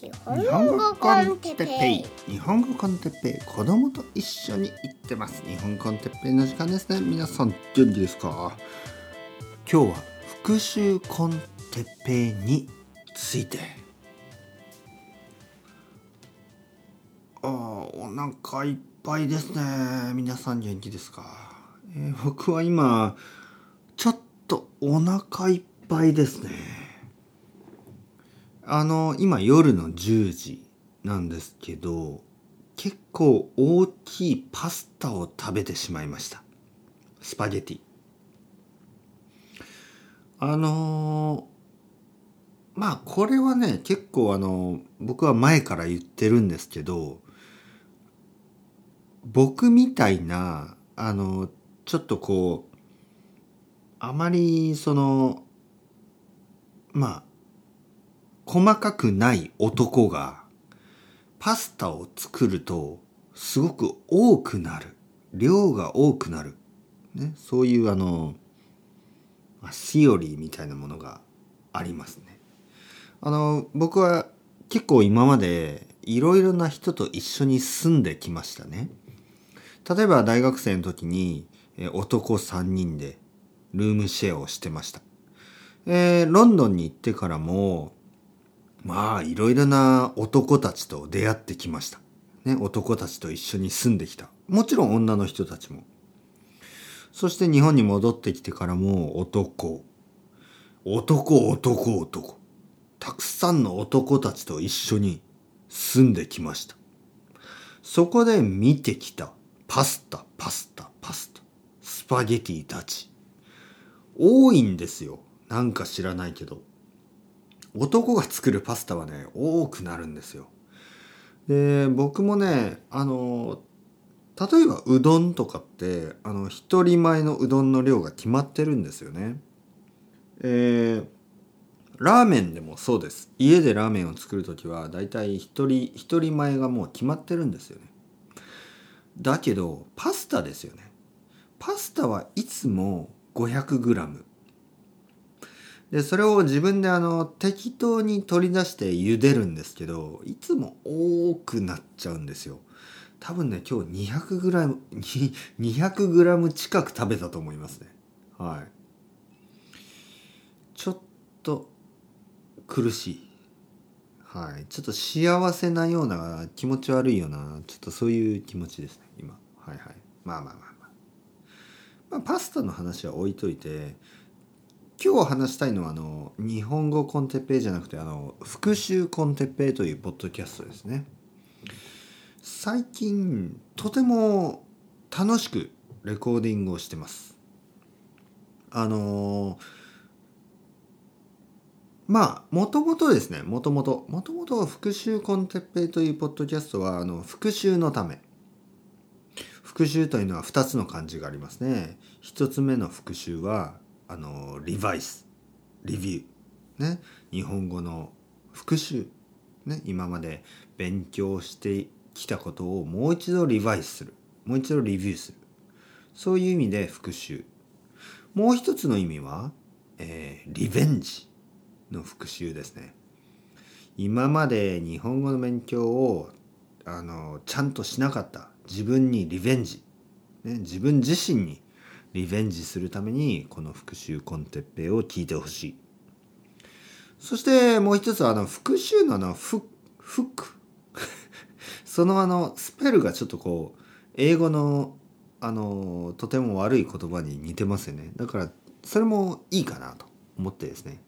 日本語コンテッペイ。日本語コンテッペイ。子供と一緒に行ってます。日本コンテッペイの時間ですね。皆さん元気ですか？今日は復習コンテッペイについて。あお腹いっぱいですね。皆さん元気ですか、えー僕は今ちょっとお腹いっぱいですね。あの今夜の10時なんですけど結構大きいパスタを食べてしまいました。スパゲティ。あのまあこれはね結構あの僕は前から言ってるんですけど僕みたいなあのちょっとこうあまりそのまあ細かくない男がパスタを作るとすごく多くなる量が多くなる、ね、そういうあのシオリーみたいなものがありますね。あの僕は結構今までいろいろな人と一緒に住んできましたね。例えば大学生の時に男3人でルームシェアをしてました。えーロンドンに行ってからもまあいろいろな男たちと出会ってきました。ね、男たちと一緒に住んできた。もちろん女の人たちも。そして日本に戻ってきてからも男。男、男、男。たくさんの男たちと一緒に住んできました。そこで見てきたパスタ、パスタ、パスタ。スパゲティたち。多いんですよ。なんか知らないけど。男が作るパスタはね多くなるんですよ。で僕もねあの例えばうどんとかってあの一人前のうどんの量が決まってるんですよね。えーラーメンでもそうです家でラーメンを作る時はだいたい一人一人前がもう決まってるんですよね。だけどパスタですよね。パスタはいつも 500g でそれを自分であの適当に取り出して茹でるんですけどいつも多くなっちゃうんですよ。多分ね今日 200g、200g 近く食べたと思いますね。はい。ちょっと苦しい。はい。ちょっと幸せなような気持ち悪いようなちょっとそういう気持ちですね今。はいはい。まあまあまあまあ。まあパスタの話は置いといて今日話したいのはあの日本語コンテッペイじゃなくてあの復習コンテッペイというポッドキャストですね。最近とても楽しくレコーディングをしてます。あのまあもともとですねもともともともと復習コンテッペイというポッドキャストはあの復習のため。復習というのは2つの漢字がありますね。1つ目の復習はあのリバイスリビューね。日本語の復習ね。今まで勉強してきたことをもう一度リバイスする。もう一度リビューする。そういう意味で復習もう一つの意味は、えーリベンジの復習ですね。今まで日本語の勉強をあのちゃんとしなかった。自分にリベンジ、ね、自分自身にリベンジするためにこの復習コンテッペイを聞いてほしい。そしてもう一つあの復習のあのフフックそのあのスペルがちょっとこう英語のあのとても悪い言葉に似てますよね。だからそれもいいかなと思ってですね。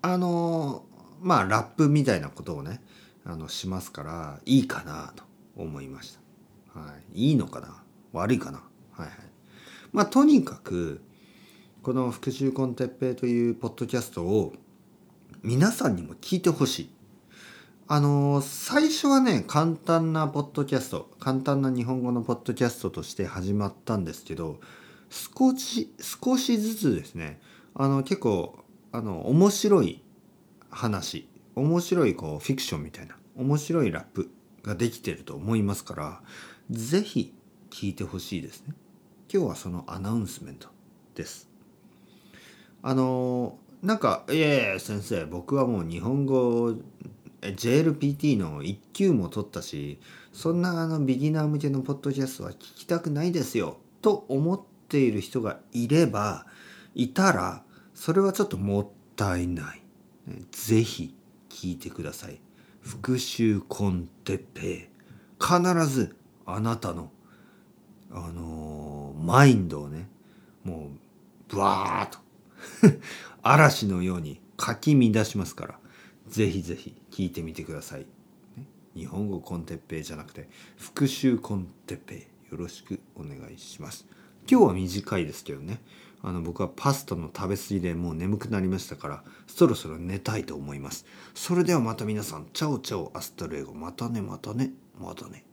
あのまあラップみたいなことをねあのしますからいいかなと思いました、はい、いいのかな？悪いかな？はいはい。まあとにかくこの復習コンテッペイというポッドキャストを皆さんにも聞いてほしい。あの最初はね簡単なポッドキャスト簡単な日本語のポッドキャストとして始まったんですけど少し少しずつですねあの結構あの面白い話面白いこうフィクションみたいな面白いラップができてると思いますから是非聞いてほしいですね。今日はそのアナウンスメントですあのなんか「いやいや先生僕はもう日本語 JLPT の1級も取ったしそんなあのビギナー向けのポッドキャストは聞きたくないですよと思っている人がいればいたらそれはちょっともったいない。ねぜひ聞いてください。復習コンテペイ必ずあなたのあのーマインドをねもうブワーッと 嵐のようにかき乱しますからぜひぜひ聞いてみてください、ね日本語コンテッペイじゃなくて復習コンテッペイよろしくお願いします。今日は短いですけどねあの僕はパスタの食べ過ぎでもう眠くなりましたからそろそろ寝たいと思います。それではまた皆さんチャオチャオアスタルエゴまたねまたねまたね。